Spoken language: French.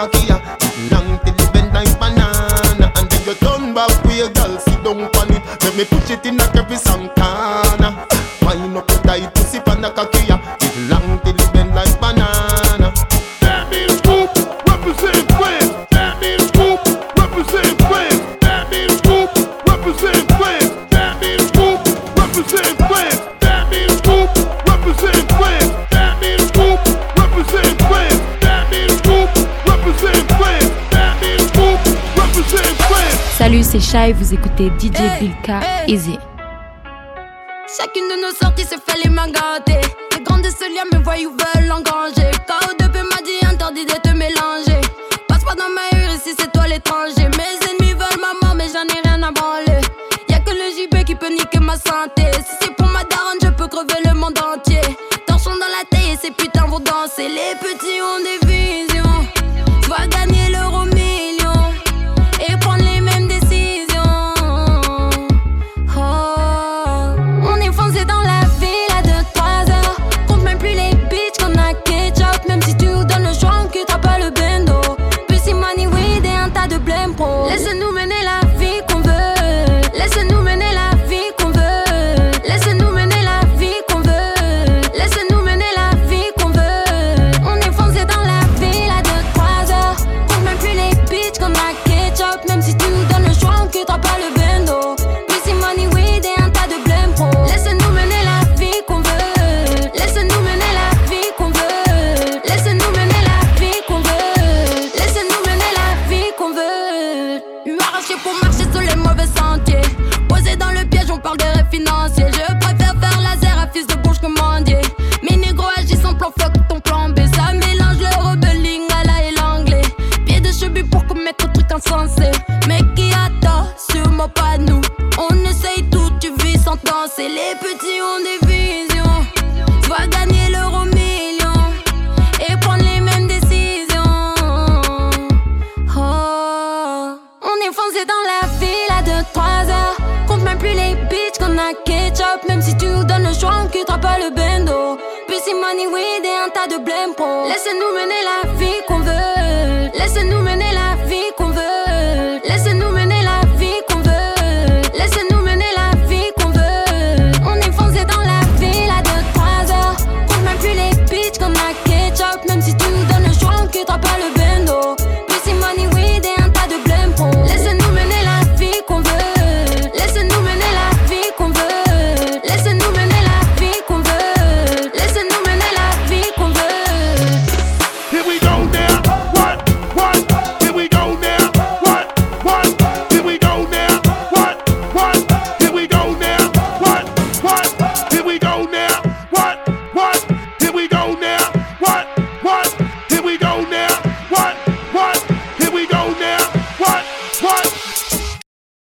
cocky. Long till it bend like banana. And then you turn back your girl, sit down on it. Let me push it in a every some corner. Wind up tight pussy, pan a cocky C'est vous écoutez DJ Bilka Easy. Chacune de nos sorties se fait les mains gâtées. Les grands de ce lien me voyous veulent engranger. KO2P m'a dit interdit de te mélanger. Passe pas dans ma rue ici, c'est toi l'étranger. Mes ennemis veulent ma mort, mais j'en ai rien à branler. Y'a que le JB qui peut niquer ma santé. Si c'est pour ma daronne, je peux crever le monde entier. Pour marcher sur les mauvais sentiers. Posé dans le piège, on parle des rêves. Je préfère faire laser à fils de bouche que mendier. Mes négros agissent en plan fuck ton plan B. Ça mélange le rebelling à la et l'anglais. Pied de cheveux pour commettre truc insensé. Mais qui attend sur moi, pas nous. On essaye tout, tu vis sans danser. Les petits ont des ketchup. Même si tu nous donnes le choix, on quittera pas le bendo. Pussy money, weed et un tas de blême pro. Laisse-nous mener la vie.